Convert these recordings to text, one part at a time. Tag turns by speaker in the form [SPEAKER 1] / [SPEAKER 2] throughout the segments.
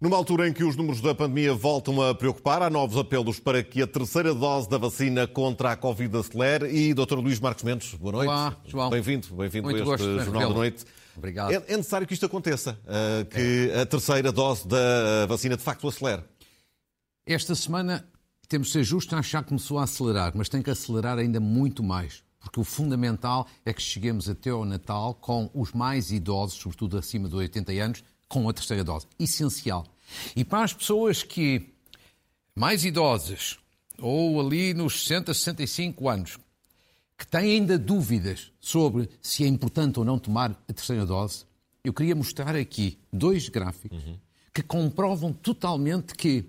[SPEAKER 1] Numa altura em que os números da pandemia voltam a preocupar, há novos apelos para que a terceira dose da vacina contra a Covid acelere. E, Dr. Luís Marcos Mendes, boa noite.
[SPEAKER 2] Olá, João.
[SPEAKER 1] Bem-vindo, bem-vindo a este
[SPEAKER 2] gosto,
[SPEAKER 1] Jornal da Noite.
[SPEAKER 2] Obrigado.
[SPEAKER 1] É, é, necessário que isto aconteça, uh, que é. a terceira dose da vacina de facto acelere.
[SPEAKER 2] Esta semana, temos de ser justos, achar que começou a acelerar, mas tem que acelerar ainda muito mais. Porque o fundamental é que cheguemos até ao Natal com os mais idosos, sobretudo acima de 80 anos, com a terceira dose. Essencial. E para as pessoas que mais idosas, ou ali nos 60, 65 anos, que têm ainda dúvidas sobre se é importante ou não tomar a terceira dose, eu queria mostrar aqui dois gráficos uhum. que comprovam totalmente que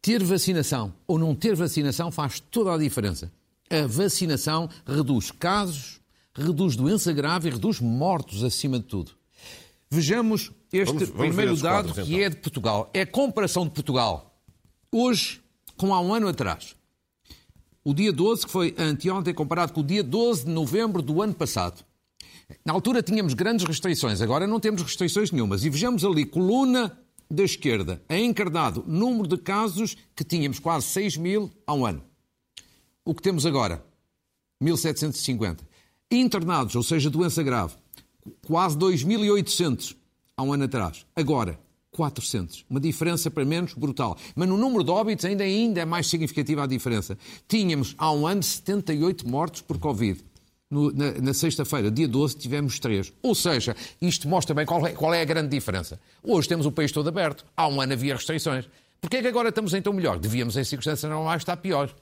[SPEAKER 2] ter vacinação ou não ter vacinação faz toda a diferença. A vacinação reduz casos, reduz doença grave e reduz mortos acima de tudo. Vejamos este vamos, vamos primeiro dado quadros, que então. é de Portugal. É a comparação de Portugal hoje com há um ano atrás. O dia 12, que foi anteontem, comparado com o dia 12 de novembro do ano passado. Na altura tínhamos grandes restrições, agora não temos restrições nenhumas. E vejamos ali, coluna da esquerda, em encarnado, número de casos que tínhamos quase 6 mil há um ano. O que temos agora? 1750. Internados, ou seja, doença grave, quase 2.800 há um ano atrás. Agora, 400. Uma diferença para menos brutal. Mas no número de óbitos ainda, ainda é mais significativa a diferença. Tínhamos há um ano 78 mortos por Covid. No, na, na sexta-feira, dia 12, tivemos 3. Ou seja, isto mostra bem qual é, qual é a grande diferença. Hoje temos o país todo aberto. Há um ano havia restrições. Porquê é que agora estamos então melhor? Devíamos, em circunstâncias normais, estar pior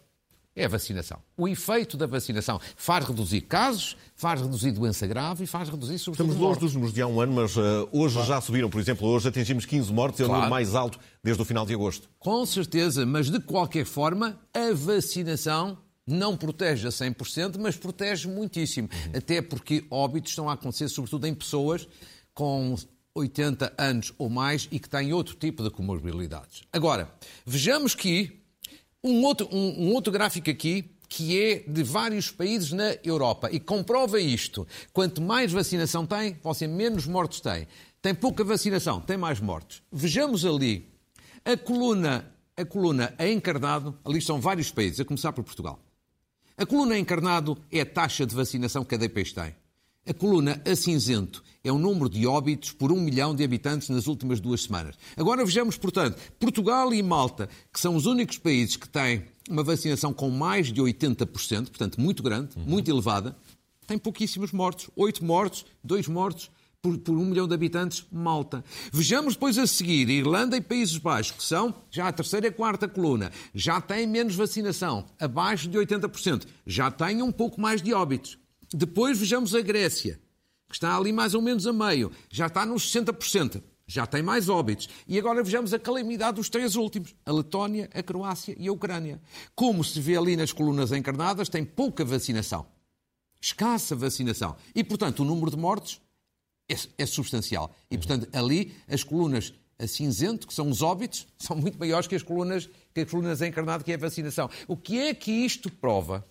[SPEAKER 2] é a vacinação. O efeito da vacinação faz reduzir casos, faz reduzir doença grave e faz reduzir, sobretudo,
[SPEAKER 1] Estamos longe dos números de há um ano, mas uh, hoje claro. já subiram. Por exemplo, hoje atingimos 15 mortes, é claro. o número mais alto desde o final de agosto.
[SPEAKER 2] Com certeza, mas de qualquer forma, a vacinação não protege a 100%, mas protege muitíssimo. Uhum. Até porque óbitos estão a acontecer, sobretudo em pessoas com 80 anos ou mais e que têm outro tipo de comorbilidades. Agora, vejamos que um outro, um, um outro gráfico aqui que é de vários países na Europa e comprova isto. Quanto mais vacinação tem, você menos mortos tem. Tem pouca vacinação, tem mais mortos. Vejamos ali a coluna, a coluna encarnado, ali estão vários países, a começar por Portugal. A coluna a encarnado é a taxa de vacinação que cada país tem. A coluna a cinzento é o número de óbitos por um milhão de habitantes nas últimas duas semanas. Agora vejamos, portanto, Portugal e Malta, que são os únicos países que têm uma vacinação com mais de 80%, portanto muito grande, uhum. muito elevada, têm pouquíssimos mortos. Oito mortos, dois mortos por, por, um milhão de habitantes, Malta. Vejamos depois a seguir, Irlanda e Países Baixos, que são já a terceira e a quarta coluna, já têm menos vacinação, abaixo de 80%, já têm um pouco mais de óbitos. Depois vejamos a Grécia, que está ali mais ou menos a meio, já está nos 60%, já tem mais óbitos. E agora vejamos a calamidade dos três últimos, a Letónia, a Croácia e a Ucrânia. Como se vê ali nas colunas encarnadas, tem pouca vacinação, escassa vacinação. E, portanto, o número de mortes é, é substancial. E, portanto, ali as colunas a cinzento, que são os óbitos, são muito maiores que as colunas, que as colunas encarnadas, que é a vacinação. O que é que isto prova?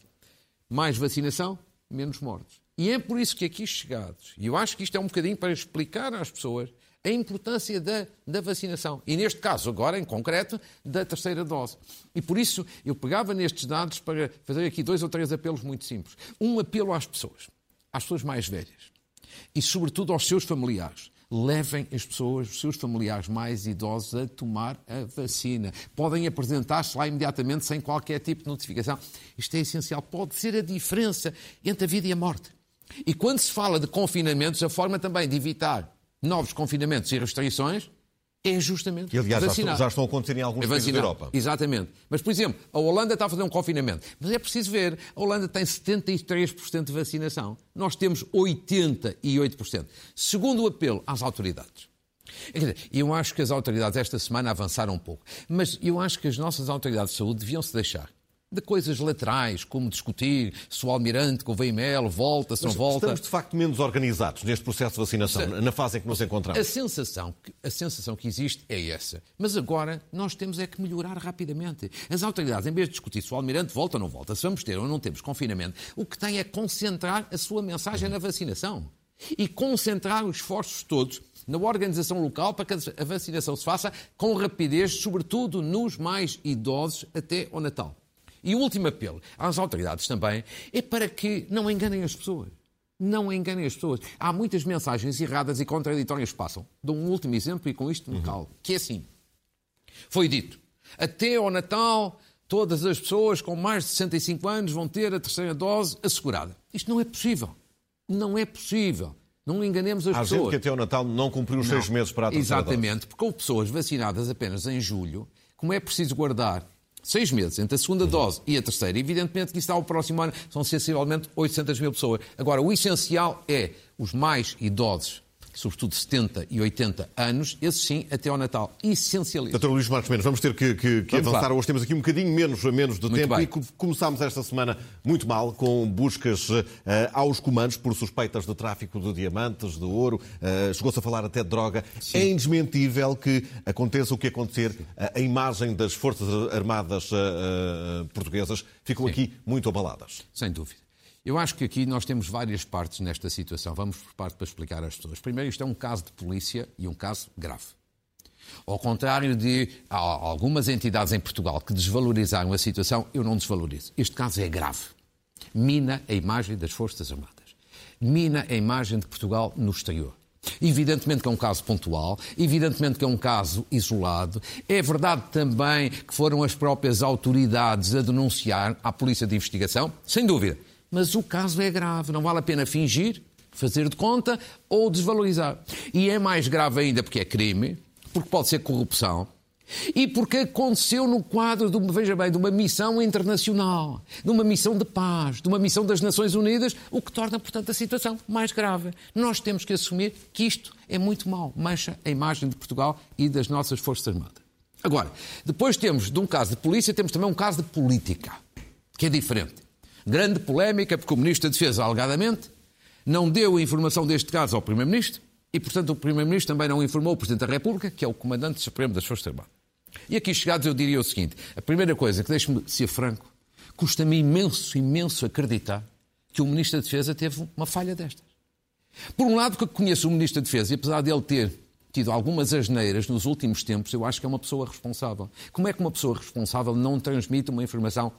[SPEAKER 2] Mais vacinação, menos mortos. E é por isso que aqui chegados, e eu acho que isto é um bocadinho para explicar às pessoas a importância da, da vacinação. E neste caso, agora em concreto, da terceira dose. E por isso eu pegava nestes dados para fazer aqui dois ou três apelos muito simples. Um apelo às pessoas, às pessoas mais velhas e, sobretudo, aos seus familiares levem as pessoas, os seus familiares mais idosos a tomar a vacina. Podem apresentar-se lá imediatamente sem qualquer tipo de notificação. Isto é essencial. Pode ser a diferença entre a vida e a morte. E quando se fala de confinamentos, a forma também de evitar novos confinamentos e restrições é justamente
[SPEAKER 1] e, aliás, vacinar. Já, estão a acontecer em alguns é países da Europa.
[SPEAKER 2] Exatamente. Mas, por exemplo, a Holanda está a fazer um confinamento. Mas é preciso ver, a Holanda tem 73% de vacinação. Nós temos 88%. Segundo o apelo às autoridades. Eu acho que as autoridades esta semana avançaram um pouco. Mas eu acho que as nossas autoridades de saúde deviam se deixar de coisas laterais, como discutir se o almirante com o VML volta, se não volta.
[SPEAKER 1] Estamos, de facto, menos organizados neste processo de vacinação, Sim. na fase em que nos encontramos.
[SPEAKER 2] A sensação, a sensação que existe é essa. Mas agora nós temos é que melhorar rapidamente. As autoridades, em vez de discutir se o almirante volta ou não volta, se vamos ter ou não temos confinamento, o que têm é concentrar a sua mensagem na vacinação. e concentrar os esforços todos na organização local para que a vacinação se faça com rapidez, sobretudo nos mais idosos, até ao Natal. E o último apelo às autoridades também é para que não enganem as pessoas. Não enganem as pessoas. Há muitas mensagens erradas e contraditórias que passam. Dou um último exemplo e com isto me uhum. calo. Que é assim. Foi dito, até ao Natal, todas as pessoas com mais de 65 anos vão ter a terceira dose assegurada. Isto não é possível. Não é possível. Não enganemos as
[SPEAKER 1] Há
[SPEAKER 2] pessoas. Há
[SPEAKER 1] gente que até ao Natal não cumpriu os não. seis meses para a terceira
[SPEAKER 2] Exatamente,
[SPEAKER 1] dose.
[SPEAKER 2] porque houve pessoas vacinadas apenas em julho, como é preciso guardar seis meses entre a segunda dose e a terceira, evidentemente que isso está ao próximo ano, são sensivelmente 800 mil pessoas. Agora, o essencial é os mais idosos sobretudo 70 e 80 anos, esse sim, até ao Natal. Essencialista.
[SPEAKER 1] Doutor Luís Marcos Mendes, vamos ter que, que, que avançar. Hoje temos aqui um bocadinho menos, menos de
[SPEAKER 2] muito
[SPEAKER 1] tempo
[SPEAKER 2] bem.
[SPEAKER 1] e começámos esta semana muito mal, com buscas uh, aos comandos por suspeitas de tráfico de diamantes, de ouro. Uh, Chegou-se a falar até de droga. Sim. É indesmentível que aconteça o que acontecer. Uh, a imagem das Forças Armadas portuguesas ficam sim. aqui muito abaladas.
[SPEAKER 2] Sem dúvida. Eu acho que aqui nós temos várias partes nesta situação. Vamos por parte para explicar às pessoas. Primeiro, isto é um caso de polícia e um caso grave. Ao contrário de algumas entidades em Portugal que desvalorizaram a situação, eu não desvalorizo. Este caso é grave. Mina a imagem das Forças Armadas. Mina a imagem de Portugal no exterior. Evidentemente que é um caso pontual, evidentemente que é um caso isolado. É verdade também que foram as próprias autoridades a denunciar à Polícia de Investigação, sem dúvida. Mas o caso é grave, não vale a pena fingir, fazer de conta ou desvalorizar. E é mais grave ainda porque é crime, porque pode ser corrupção, e porque aconteceu no quadro, de, veja bem, de uma missão internacional, de uma missão de paz, de uma missão das Nações Unidas, o que torna, portanto, a situação mais grave. Nós temos que assumir que isto é muito mau, mancha a imagem de Portugal e das nossas Forças Armadas. Agora, depois temos, de um caso de polícia, temos também um caso de política, que é diferente. Grande polémica, porque o Ministro da Defesa, alegadamente, não deu a informação deste caso ao Primeiro-Ministro e, portanto, o Primeiro-Ministro também não informou o Presidente da República, que é o Comandante Supremo das Forças Armadas. E aqui chegados eu diria o seguinte: a primeira coisa que deixe-me ser franco, custa-me imenso, imenso acreditar que o Ministro da Defesa teve uma falha destas. Por um lado, que conheço o Ministro da Defesa e apesar de ele ter tido algumas asneiras nos últimos tempos, eu acho que é uma pessoa responsável. Como é que uma pessoa responsável não transmite uma informação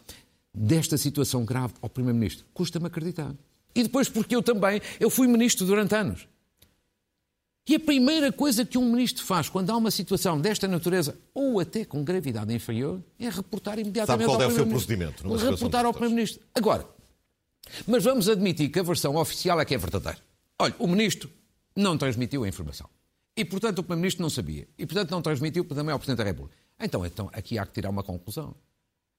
[SPEAKER 2] desta situação grave ao Primeiro-Ministro? Custa-me acreditar. E depois porque eu também, eu fui Ministro durante anos. E a primeira coisa que um Ministro faz quando há uma situação desta natureza, ou até com gravidade inferior, é reportar imediatamente
[SPEAKER 1] Sabe qual
[SPEAKER 2] ao
[SPEAKER 1] é o seu procedimento?
[SPEAKER 2] Reportar ao Primeiro-Ministro. Agora, mas vamos admitir que a versão oficial é que é verdadeira. Olha, o Ministro não transmitiu a informação. E, portanto, o Primeiro-Ministro não sabia. E, portanto, não transmitiu também ao Presidente da República. Então, então, aqui há que tirar uma conclusão.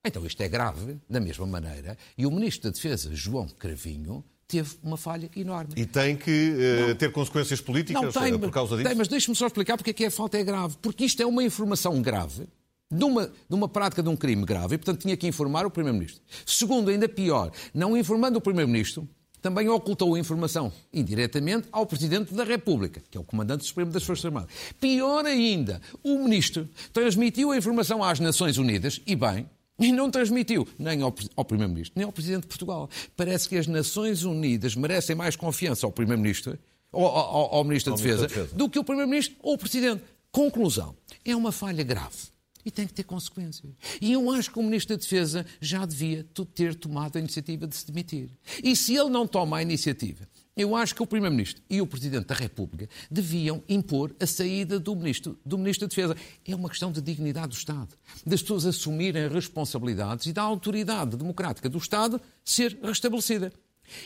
[SPEAKER 2] Então isto é grave, da mesma maneira, e o Ministro da Defesa, João Cravinho, teve uma falha enorme.
[SPEAKER 1] E tem que uh, ter consequências políticas não, tem, por causa disso?
[SPEAKER 2] Tem, mas deixe-me só explicar porque é que a falta é grave. Porque isto é uma informação grave, de uma, de uma prática de um crime grave, e portanto tinha que informar o Primeiro-Ministro. Segundo, ainda pior, não informando o Primeiro-Ministro, também ocultou a informação indiretamente ao Presidente da República, que é o Comandante Supremo das Forças Armadas. Pior ainda, o Ministro transmitiu a informação às Nações Unidas, e bem, e não transmitiu nem ao, ao Primeiro-Ministro, nem ao Presidente de Portugal. Parece que as Nações Unidas merecem mais confiança ao Primeiro-Ministro, ao, ao, ao, Ministro, da Defesa, Defesa, do que o Primeiro-Ministro ou o Presidente. Conclusão: é uma falha grave e tem que ter consequências. E eu acho que o Ministro da Defesa já devia ter tomado a iniciativa de se demitir. E se ele não toma a iniciativa eu acho que o Primeiro-Ministro e o Presidente da República deviam impor a saída do Ministro, do Ministro da Defesa. É uma questão de dignidade do Estado, das pessoas assumirem responsabilidades e da autoridade democrática do Estado ser restabelecida.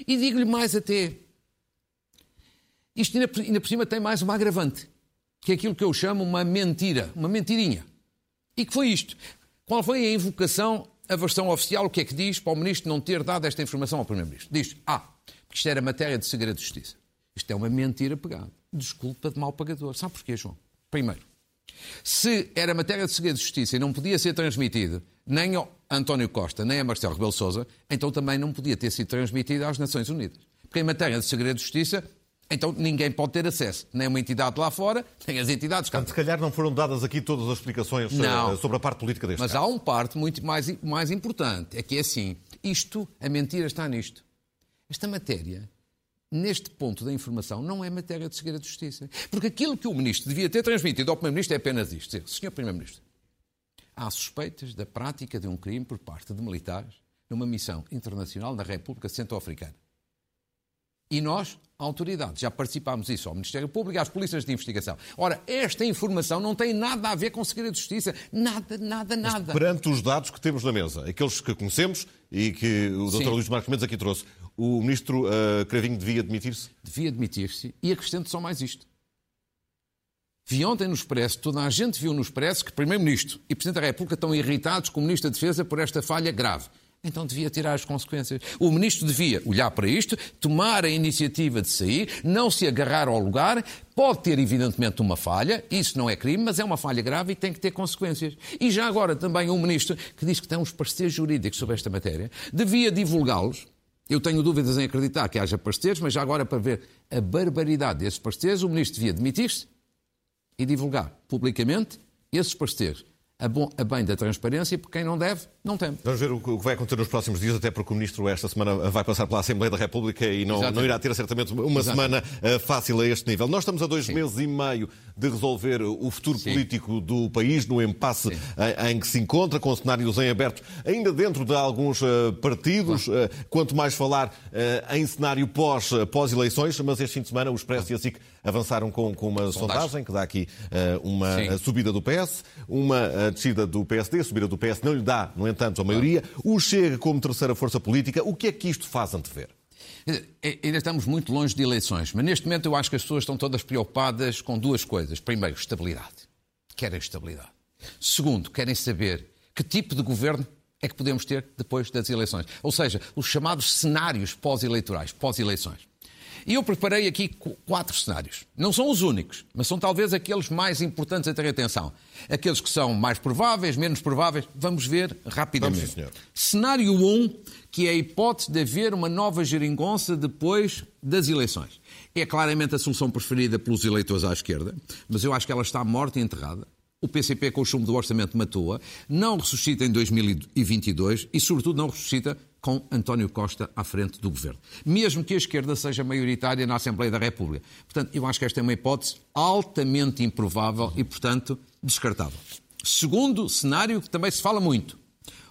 [SPEAKER 2] E digo-lhe mais até, isto ainda, ainda por cima tem mais uma agravante, que é aquilo que eu chamo uma mentira, uma mentirinha. E que foi isto. Qual foi a invocação, a versão oficial, o que é que diz para o Ministro não ter dado esta informação ao Primeiro-Ministro? Diz, ah, que isto era matéria de segredo de justiça. Isto é uma mentira pegada. Desculpa de mal pagador. Sabe porquê, João? Primeiro, se era matéria de segredo de justiça e não podia ser transmitido nem a António Costa, nem a Marcelo Rebelo Sousa, então também não podia ter sido transmitido às Nações Unidas. Porque em matéria de segredo de justiça, então ninguém pode ter acesso, nem uma entidade lá fora, nem as entidades cá.
[SPEAKER 1] Se calhar não foram dadas aqui todas as explicações eh, não, sobre a parte política deste
[SPEAKER 2] Mas
[SPEAKER 1] caso.
[SPEAKER 2] há uma parte muito mais, mais importante, é que é assim, isto, a mentira está nisto. Esta matéria neste ponto da informação, não é matéria de segredo de justiça. Porque aquilo que o ministro devia ter transmitido ao primeiro-ministro é apenas isto: dizer, Senhor Primeiro-Ministro, há suspeitas da prática de um crime por parte de militares numa missão internacional na República Centro-Africana. E nós, autoridades, já participámos disso ao Ministério Público e às polícias de investigação. Ora, esta informação não tem nada a ver com segredo de justiça. Nada, nada, nada.
[SPEAKER 1] Mas perante os dados que temos na mesa, aqueles que conhecemos e que o Dr. Luís Marcos Mendes aqui trouxe, o Ministro uh, Cravinho devia admitir-se?
[SPEAKER 2] Devia admitir-se e acrescento só mais isto. Vi ontem no Expresso, toda a gente viu no Expresso que Primeiro-Ministro e Presidente da República estão irritados com o Ministro da Defesa por esta falha grave. Então devia tirar as consequências. O Ministro devia olhar para isto, tomar a iniciativa de sair, não se agarrar ao lugar. Pode ter, evidentemente, uma falha, isso não é crime, mas é uma falha grave e tem que ter consequências. E já agora também um Ministro que diz que tem uns pareceres jurídicos sobre esta matéria, devia divulgá-los, eu tenho dúvidas em acreditar que haja parceiros, mas já agora para ver a barbaridade desses parceiros, o Ministro devia demitir-se e divulgar publicamente esses parceiros a, bom, a bem da transparência, porque quem não deve, não tem.
[SPEAKER 1] Vamos ver o que vai acontecer nos próximos dias, até porque o Ministro esta semana vai passar pela Assembleia da República e não, não irá ter certamente uma Exatamente. semana uh, fácil a este nível. Nós estamos a dois Sim. meses e meio de resolver o futuro Sim. político do país, no impasse em, em, que se encontra, com cenários em aberto, ainda dentro de alguns uh, partidos, uh, quanto mais falar em cenário pós, pós-eleições, mas este fim de semana o Expresso e a SIC avançaram com, com uma sondagem. sondagem que dá aqui uma Sim. subida do PS, uma a descida do PSD, a subida do PS não lhe dá, no entanto, a maioria. O Chega como terceira força política, o que é que isto faz antever?
[SPEAKER 2] Ainda estamos muito longe de eleições, mas neste momento eu acho que as pessoas estão todas preocupadas com duas coisas. Primeiro, estabilidade. Querem estabilidade. Segundo, querem saber que tipo de governo é que podemos ter depois das eleições. Ou seja, os chamados cenários pós-eleitorais, pós-eleições. E eu preparei aqui quatro cenários. Não são os únicos, mas são talvez aqueles mais importantes a ter atenção. Aqueles que são mais prováveis, menos prováveis. Vamos ver rapidamente.
[SPEAKER 1] Vamos, senhor.
[SPEAKER 2] Cenário 1, um, que é a hipótese de haver uma nova geringonça depois das eleições. É claramente a solução preferida pelos eleitores à esquerda, mas eu acho que ela está morta e enterrada. O PCP, com o chumbo do orçamento, matou-a. Não ressuscita em 2022 e, sobretudo, não ressuscita com António Costa à frente do governo, mesmo que a esquerda seja maioritária na Assembleia da República. Portanto, eu acho que esta é uma hipótese altamente improvável e, portanto, descartável. Segundo cenário, que também se fala muito,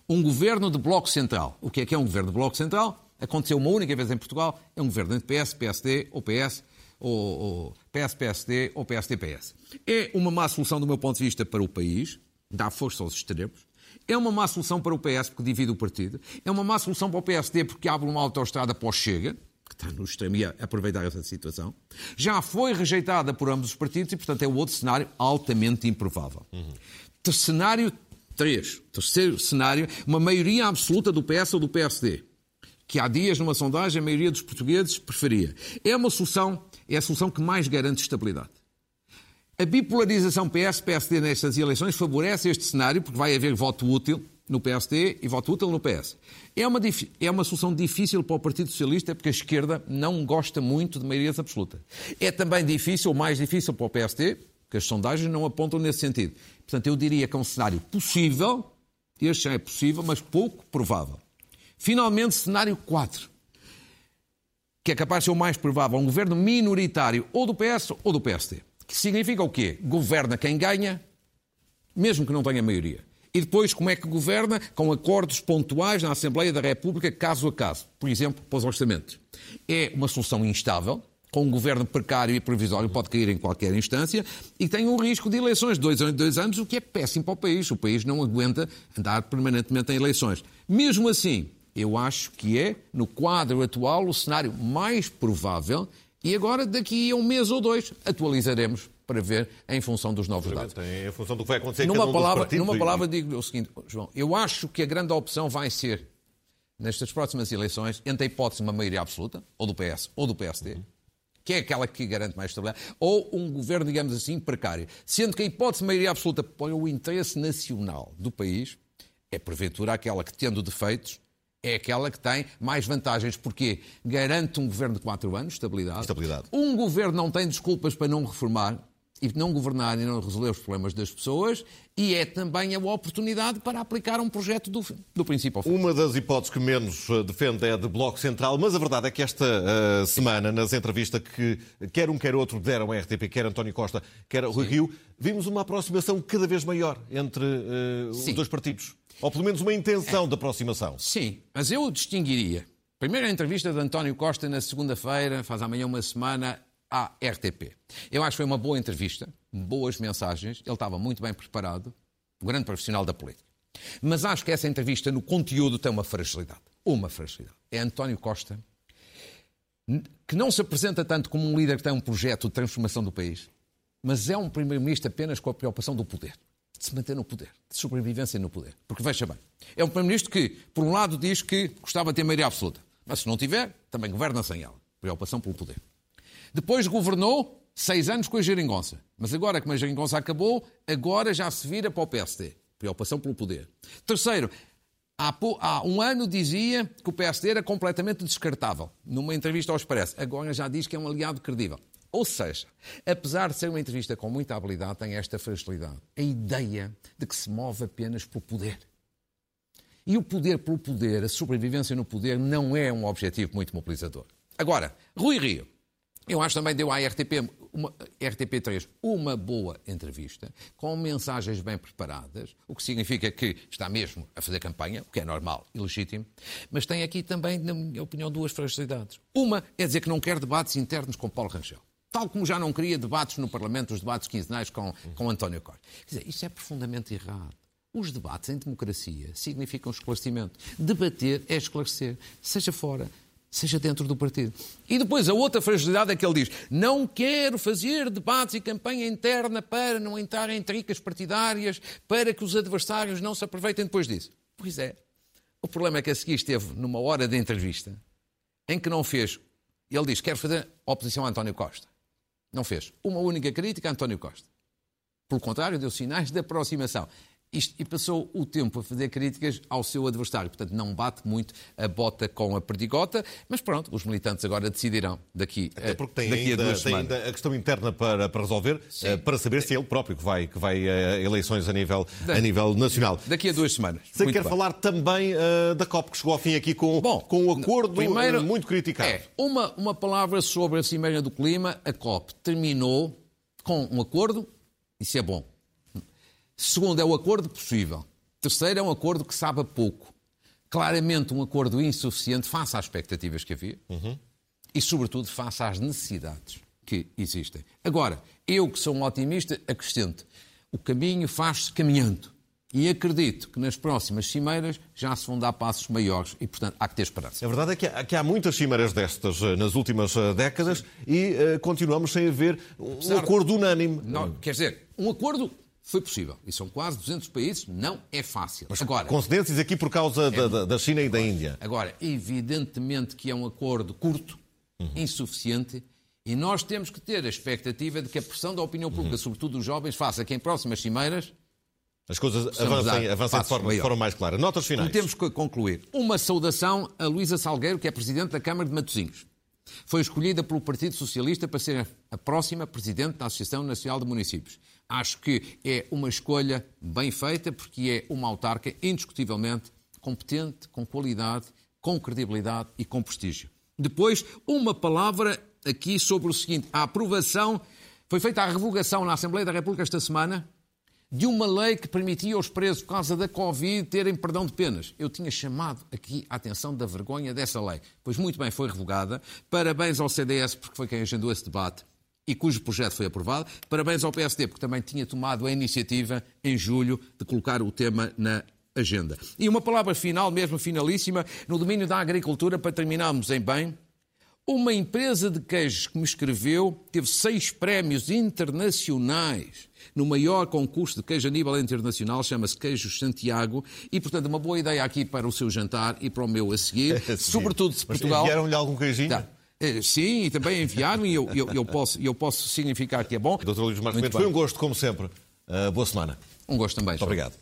[SPEAKER 2] um governo de bloco central. O que é que é um governo de bloco central? Aconteceu uma única vez em Portugal, é um governo de PS, PSD ou PS, ou, ou PS, PSD ou PSD-PS. É uma má solução do meu ponto de vista para o país, dá força aos extremos, é uma má solução para o PS porque divide o partido. É uma má solução para o PSD porque abre uma autoestrada para o Chega, que está no extremo e a aproveitar essa situação. Já foi rejeitada por ambos os partidos e, portanto, é outro cenário altamente improvável. Uhum. Cenário 3. Terceiro cenário, uma maioria absoluta do PS ou do PSD. Que há dias, numa sondagem, a maioria dos portugueses preferia. É uma solução, é a solução que mais garante estabilidade. A bipolarização PS-PSD nestas eleições favorece este cenário, porque vai haver voto útil no PSD e voto útil no PS. É uma, é uma solução difícil para o Partido Socialista, porque a esquerda não gosta muito de maiorias absolutas. É também difícil, mais difícil para o PSD, porque as sondagens não apontam nesse sentido. Portanto, eu diria que é um cenário possível, este já é possível, mas pouco provável. Finalmente, cenário 4, que é capaz de ser o mais provável, um governo minoritário ou do PS ou do PSD. Que significa o quê? Governa quem ganha, mesmo que não tenha maioria. E depois, como é que governa? Com acordos pontuais na Assembleia da República, caso a caso. Por exemplo, para os orçamentos. É uma solução instável, com um governo precário e provisório, pode cair em qualquer instância, e tem um risco de eleições de dois anos dois anos, o que é péssimo para o país. O país não aguenta andar permanentemente em eleições. Mesmo assim, eu acho que é, no quadro atual, o cenário mais provável e agora, daqui a um mês ou dois, atualizaremos para ver em função dos novos dados.
[SPEAKER 1] Em função do que vai acontecer
[SPEAKER 2] numa
[SPEAKER 1] um
[SPEAKER 2] palavra, Numa palavra, digo o seguinte, João, eu acho que a grande opção vai ser, nestas próximas eleições, entre a hipótese de uma maioria absoluta, ou do PS ou do PSD, que é aquela que garante mais estabilidade, ou um governo, digamos assim, precário. Sendo que a hipótese de maioria absoluta para o interesse nacional do país é, porventura, aquela que, tendo defeitos, é aquela que tem mais vantagens, porque garante um governo de quatro anos, estabilidade.
[SPEAKER 1] estabilidade.
[SPEAKER 2] Um governo não tem desculpas para não reformar, e não governar e não resolver os problemas das pessoas, e é também a oportunidade para aplicar um projeto do, do princípio ao fim.
[SPEAKER 1] Uma das hipóteses que menos eh, defende é de Bloco Central, mas a verdade é que esta uh, semana, nas entrevistas que quer um quer outro deram a RTP, quer António Costa, quer Rui Rio, vimos uma aproximação cada vez maior entre uh, os dois partidos. Ou pelo menos uma intenção é. de aproximação.
[SPEAKER 2] Sim, mas eu distinguiria. Primeira entrevista de António Costa na segunda-feira, faz amanhã uma semana, à RTP. Eu acho que foi uma boa entrevista, boas mensagens, ele estava muito bem preparado, um grande profissional da política. Mas acho que essa entrevista no conteúdo tem uma fragilidade. Uma fragilidade. É António Costa, que não se apresenta tanto como um líder que tem um projeto de transformação do país, mas é um primeiro-ministro apenas com a preocupação do poder. De se manter no poder, de sobrevivência no poder. Porque veja bem, é um primeiro-ministro que, por um lado, diz que gostava de ter maioria absoluta, mas se não tiver, também governa sem ela. Preocupação pelo poder. Depois governou seis anos com a geringonça. Mas agora que a geringonça acabou, agora já se vira para o PSD. Preocupação pelo poder. Terceiro, há, um ano dizia que o PSD era completamente descartável. Numa entrevista ao Expresso. Agora já diz que é um aliado credível. Ou seja, apesar de ser uma entrevista com muita habilidade, tem esta fragilidade. A ideia de que se move apenas pelo poder. E o poder pelo poder, a sobrevivência no poder, não é um objetivo muito mobilizador. Agora, Rui Rio. Eu acho também deu à RTP, uma, RTP3 uma boa entrevista, com mensagens bem preparadas, o que significa que está mesmo a fazer campanha, o que é normal e legítimo, mas tem aqui também, na minha opinião, duas fragilidades. Uma é dizer que não quer debates internos com Paulo Rangel. Tal como já não queria debates no Parlamento, os debates quinzenais com, com António Costa. Quer dizer, isso é profundamente errado. Os debates em democracia significam esclarecimento. Debater é esclarecer, seja fora, seja dentro do partido. E depois a outra fragilidade é que ele diz: não quero fazer debates e campanha interna para não entrar em tricas partidárias, para que os adversários não se aproveitem depois disso. Pois é. O problema é que a seguir esteve numa hora de entrevista em que não fez. Ele diz: quero fazer oposição a António Costa. Não fez uma única crítica a António Costa. Pelo contrário, deu sinais de aproximação. Isto, e passou o tempo a fazer críticas ao seu adversário. Portanto, não bate muito a bota com a perdigota, mas pronto, os militantes agora decidirão daqui,
[SPEAKER 1] Até porque tem, daqui ainda, a duas tem semanas. ainda a questão interna para, para resolver, Sim. Eh, para saber se é ele próprio que vai, que vai a eh, eleições a nível, da, a nível nacional.
[SPEAKER 2] Daqui a duas semanas.
[SPEAKER 1] Você quer bem. falar também uh, da COP, que chegou ao fim aqui com, Bom, com um acordo primeiro, muito criticado. É,
[SPEAKER 2] uma, uma palavra sobre a Cimeira do Clima. A COP terminou com um acordo, isso é bom Segundo, é o acordo possível. Terceiro, é um acordo que sabe pouco. Claramente um acordo insuficiente face às expectativas que havia uhum. e, sobretudo, face às necessidades que existem. Agora, eu que sou um otimista, acrescento, o caminho faz-se caminhando. E acredito que nas próximas cimeiras já se vão dar passos maiores e, portanto, há que ter esperança.
[SPEAKER 1] A verdade é que há, que há muitas cimeiras destas eh, nas últimas eh, décadas e uh, continuamos sem haver um Apesar acordo unânime.
[SPEAKER 2] Não, quer dizer, um acordo foi possível. E são quase 200 países, não é fácil.
[SPEAKER 1] Mas Agora, concedências aqui por causa é, da, da, China e da Índia.
[SPEAKER 2] Agora, evidentemente que é um acordo curto, uhum. insuficiente, e nós temos que ter a expectativa de que a pressão da opinião pública, uhum. sobretudo dos jovens, faça que em próximas cimeiras
[SPEAKER 1] as coisas avancem, avancem de, forma, de forma mais clara. Notas finais.
[SPEAKER 2] E temos que concluir. Uma saudação a Luísa Salgueiro, que é Presidente da Câmara de Matosinhos. Foi escolhida pelo Partido Socialista para ser a próxima Presidente da Associação Nacional de Municípios. Acho que é uma escolha bem feita, porque é uma autarca indiscutivelmente competente, com qualidade, com credibilidade e com prestígio. Depois, uma palavra aqui sobre o seguinte: a aprovação. Foi feita a revogação na Assembleia da República esta semana de uma lei que permitia aos presos, por causa da Covid, terem perdão de penas. Eu tinha chamado aqui a atenção da vergonha dessa lei. Pois muito bem, foi revogada. Parabéns ao CDS, porque foi quem agendou esse debate e cujo projeto foi aprovado. Parabéns ao PSD, porque também tinha tomado a iniciativa, em julho, de colocar o tema na agenda. E uma palavra final, mesmo finalíssima, no domínio da agricultura, para terminarmos em bem. Uma empresa de queijos que me escreveu teve seis prémios internacionais no maior concurso de queijo a nível internacional, chama-se Queijos Santiago, e, portanto, uma boa ideia aqui para o seu jantar e para o meu a seguir, sobretudo se Portugal...
[SPEAKER 1] Enviaram-lhe algum queijinho? Tá.
[SPEAKER 2] Eh, sim, e também enviaram e eu, eu, eu, posso, eu posso significar que é bom.
[SPEAKER 1] Doutor Luís Marcos foi um gosto, como sempre. Uh, boa semana.
[SPEAKER 2] Um gosto também.
[SPEAKER 1] Muito obrigado.